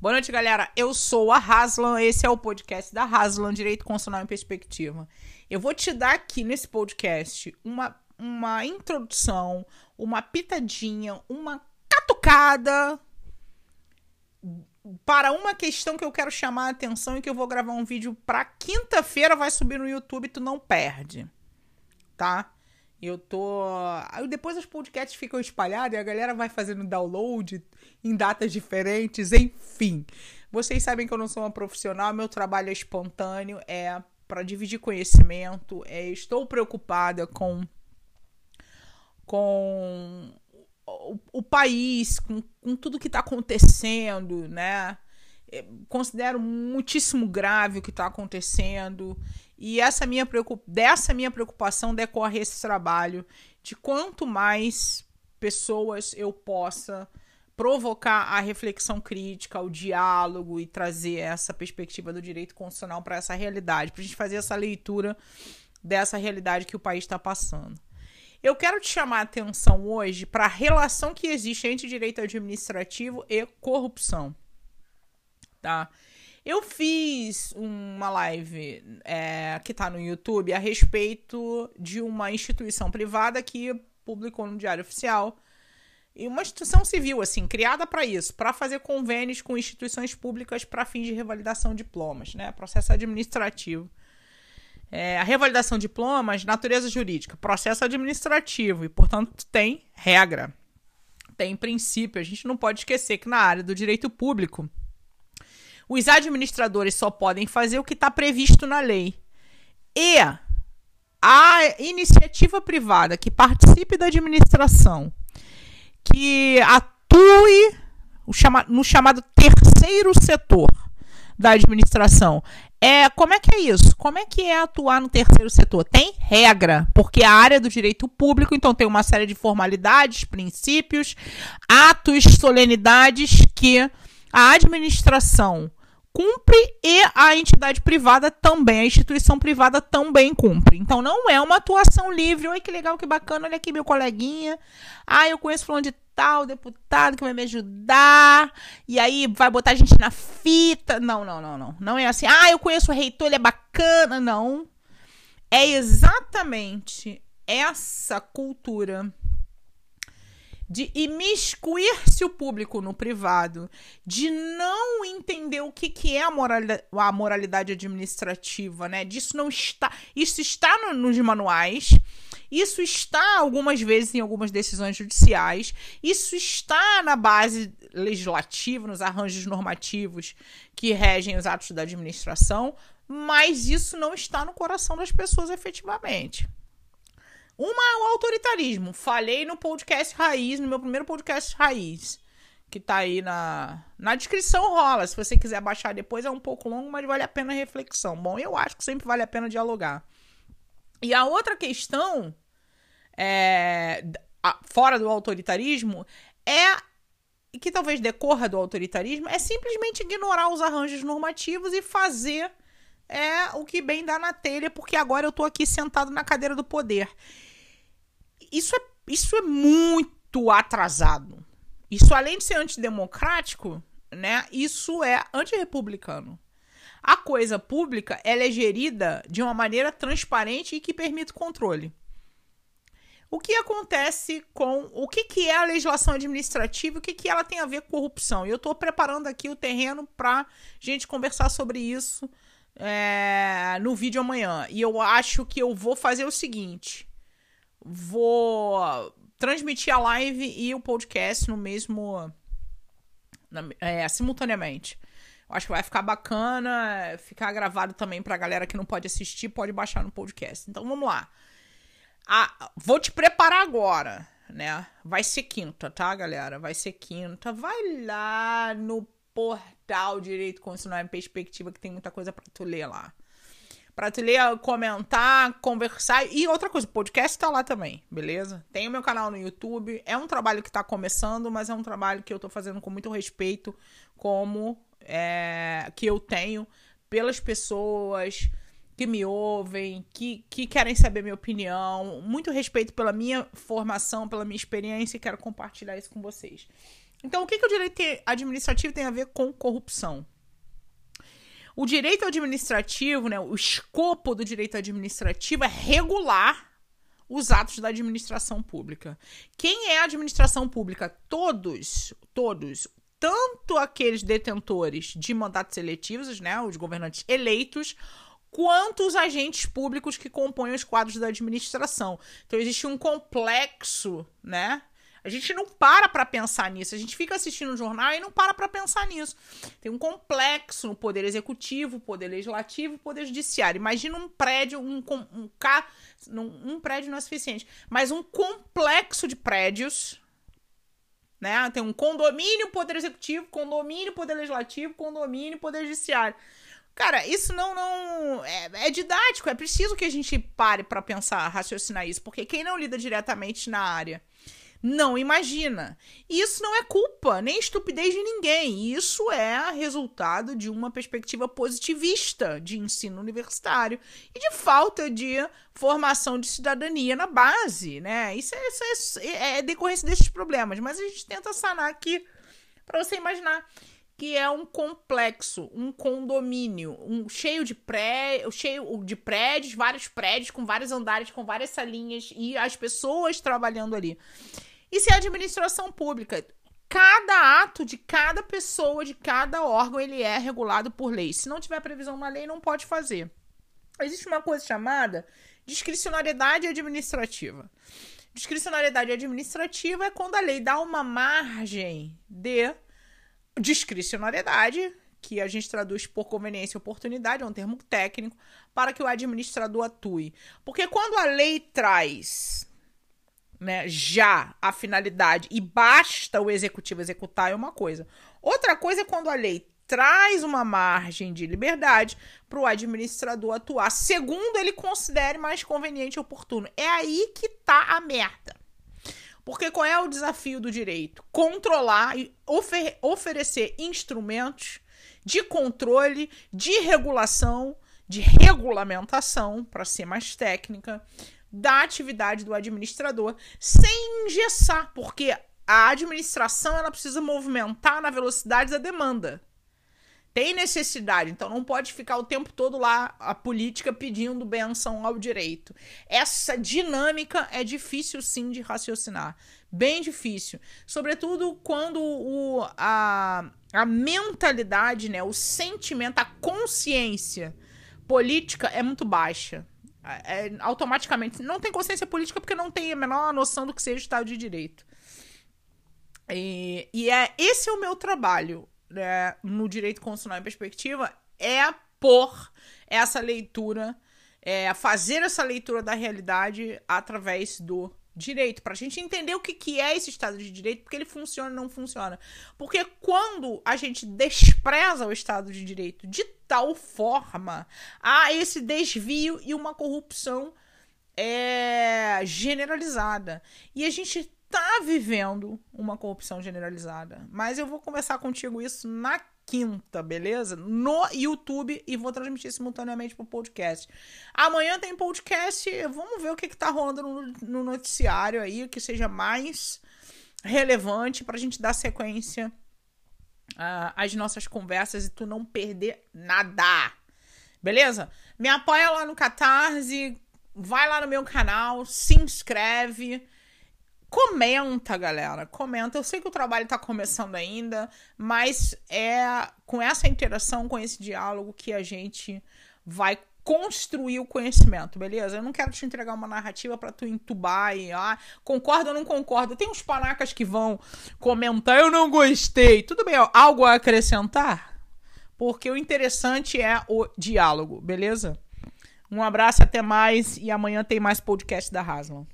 Boa noite, galera. Eu sou a Haslan. Esse é o podcast da Haslan, Direito Constitucional em Perspectiva. Eu vou te dar aqui nesse podcast uma, uma introdução, uma pitadinha, uma catucada para uma questão que eu quero chamar a atenção e que eu vou gravar um vídeo para quinta-feira, vai subir no YouTube, tu não perde. Tá? Eu tô. Aí depois os podcasts ficam espalhados e a galera vai fazendo download em datas diferentes, enfim. Vocês sabem que eu não sou uma profissional, meu trabalho é espontâneo, é para dividir conhecimento, é, estou preocupada com com o, o país, com, com tudo que está acontecendo, né? É, considero muitíssimo grave o que está acontecendo e essa minha dessa minha preocupação decorre esse trabalho de quanto mais pessoas eu possa provocar a reflexão crítica, o diálogo e trazer essa perspectiva do direito constitucional para essa realidade, para a gente fazer essa leitura dessa realidade que o país está passando. Eu quero te chamar a atenção hoje para a relação que existe entre direito administrativo e corrupção. Tá? Eu fiz uma live é, que está no YouTube a respeito de uma instituição privada que publicou no Diário Oficial. E uma instituição civil, assim, criada para isso, para fazer convênios com instituições públicas para fins de revalidação de diplomas, né? Processo administrativo. É, a revalidação de diplomas, natureza jurídica, processo administrativo, e, portanto, tem regra, tem princípio. A gente não pode esquecer que na área do direito público os administradores só podem fazer o que está previsto na lei. E a iniciativa privada que participe da administração, que atue no chamado terceiro setor da administração. É, como é que é isso? Como é que é atuar no terceiro setor? Tem regra, porque a área do direito público, então tem uma série de formalidades, princípios, atos, solenidades que a administração cumpre e a entidade privada também, a instituição privada também cumpre. Então não é uma atuação livre. Oi, que legal, que bacana, olha aqui meu coleguinha. Ah, eu conheço fulano de tal, deputado que vai me ajudar. E aí vai botar a gente na fita. Não, não, não, não. Não é assim. Ah, eu conheço o reitor, ele é bacana. Não. É exatamente essa cultura de imiscuir-se o público no privado, de não entender o que, que é a moralidade, a moralidade administrativa, né? Disso não está. Isso está no, nos manuais. Isso está algumas vezes em algumas decisões judiciais. Isso está na base legislativa, nos arranjos normativos que regem os atos da administração, mas isso não está no coração das pessoas efetivamente. Uma é o autoritarismo. Falei no podcast Raiz, no meu primeiro podcast Raiz. Que tá aí na, na descrição, rola. Se você quiser baixar depois, é um pouco longo, mas vale a pena a reflexão. Bom, eu acho que sempre vale a pena dialogar. E a outra questão, é, fora do autoritarismo, é que talvez decorra do autoritarismo, é simplesmente ignorar os arranjos normativos e fazer é o que bem dá na telha, porque agora eu tô aqui sentado na cadeira do poder isso é, isso é muito atrasado. Isso, além de ser antidemocrático, né? Isso é antirrepublicano. A coisa pública ela é gerida de uma maneira transparente e que permite controle. O que acontece com o que, que é a legislação administrativa, o que, que ela tem a ver com corrupção? E eu estou preparando aqui o terreno para gente conversar sobre isso é, no vídeo amanhã. E eu acho que eu vou fazer o seguinte: vou transmitir a live e o podcast no mesmo. Na, é, simultaneamente. Eu acho que vai ficar bacana, ficar gravado também pra galera que não pode assistir, pode baixar no podcast. Então vamos lá. Vou te preparar agora, né? Vai ser quinta, tá, galera? Vai ser quinta. Vai lá no portal Direito Constitucional em Perspectiva, que tem muita coisa para tu ler lá para te ler, comentar, conversar. E outra coisa, o podcast tá lá também, beleza? Tem o meu canal no YouTube. É um trabalho que tá começando, mas é um trabalho que eu tô fazendo com muito respeito, como é, que eu tenho pelas pessoas que me ouvem, que, que querem saber minha opinião. Muito respeito pela minha formação, pela minha experiência e quero compartilhar isso com vocês. Então, o que, que o direito administrativo tem a ver com corrupção? O direito administrativo, né, o escopo do direito administrativo é regular os atos da administração pública. Quem é a administração pública? Todos, todos, tanto aqueles detentores de mandatos eletivos, né, os governantes eleitos, quanto os agentes públicos que compõem os quadros da administração. Então existe um complexo, né, a gente não para para pensar nisso. A gente fica assistindo o jornal e não para para pensar nisso. Tem um complexo no poder executivo, poder legislativo, poder judiciário. Imagina um prédio, um, um, um, um prédio não é suficiente, mas um complexo de prédios, né? Tem um condomínio, poder executivo, condomínio, poder legislativo, condomínio, poder judiciário. Cara, isso não não é, é didático, é preciso que a gente pare para pensar, raciocinar isso, porque quem não lida diretamente na área não imagina. Isso não é culpa nem estupidez de ninguém. Isso é resultado de uma perspectiva positivista de ensino universitário e de falta de formação de cidadania na base, né? Isso é, isso é, é decorrência desses problemas. Mas a gente tenta sanar aqui para você imaginar que é um complexo, um condomínio, um cheio de pré, cheio de prédios, vários prédios com vários andares, com várias salinhas e as pessoas trabalhando ali. Isso é administração pública. Cada ato de cada pessoa, de cada órgão, ele é regulado por lei. Se não tiver previsão na lei, não pode fazer. Existe uma coisa chamada discricionariedade administrativa. Discricionariedade administrativa é quando a lei dá uma margem de discricionariedade, que a gente traduz por conveniência e oportunidade, é um termo técnico, para que o administrador atue. Porque quando a lei traz né, já a finalidade e basta o executivo executar é uma coisa. Outra coisa é quando a lei traz uma margem de liberdade para o administrador atuar segundo ele considere mais conveniente e oportuno. É aí que tá a merda. Porque qual é o desafio do direito? Controlar e ofer oferecer instrumentos de controle, de regulação, de regulamentação, para ser mais técnica, da atividade do administrador sem engessar, porque a administração ela precisa movimentar na velocidade da demanda. Tem necessidade, então não pode ficar o tempo todo lá a política pedindo benção ao direito. Essa dinâmica é difícil sim de raciocinar, bem difícil, sobretudo quando o, a, a mentalidade, né, o sentimento, a consciência política é muito baixa é, automaticamente não tem consciência política porque não tem a menor noção do que seja Estado de Direito. E, e é esse é o meu trabalho né, no direito constitucional em perspectiva é pôr essa leitura, é, fazer essa leitura da realidade através do direito, para a gente entender o que, que é esse Estado de Direito, porque ele funciona ou não funciona. Porque quando a gente despreza o Estado de Direito de tal forma, há esse desvio e uma corrupção é, generalizada. E a gente tá vivendo uma corrupção generalizada. Mas eu vou conversar contigo isso na quinta, beleza? No YouTube e vou transmitir simultaneamente pro podcast. Amanhã tem podcast, vamos ver o que, que tá rolando no, no noticiário aí, que seja mais relevante pra gente dar sequência uh, às nossas conversas e tu não perder nada. Beleza? Me apoia lá no Catarse, vai lá no meu canal, se inscreve. Comenta, galera. Comenta. Eu sei que o trabalho está começando ainda, mas é com essa interação, com esse diálogo que a gente vai construir o conhecimento, beleza? Eu não quero te entregar uma narrativa para tu entubar e ah, concorda ou não concorda. Tem uns panacas que vão comentar, eu não gostei. Tudo bem, ó, algo a acrescentar? Porque o interessante é o diálogo, beleza? Um abraço, até mais e amanhã tem mais podcast da Haslam.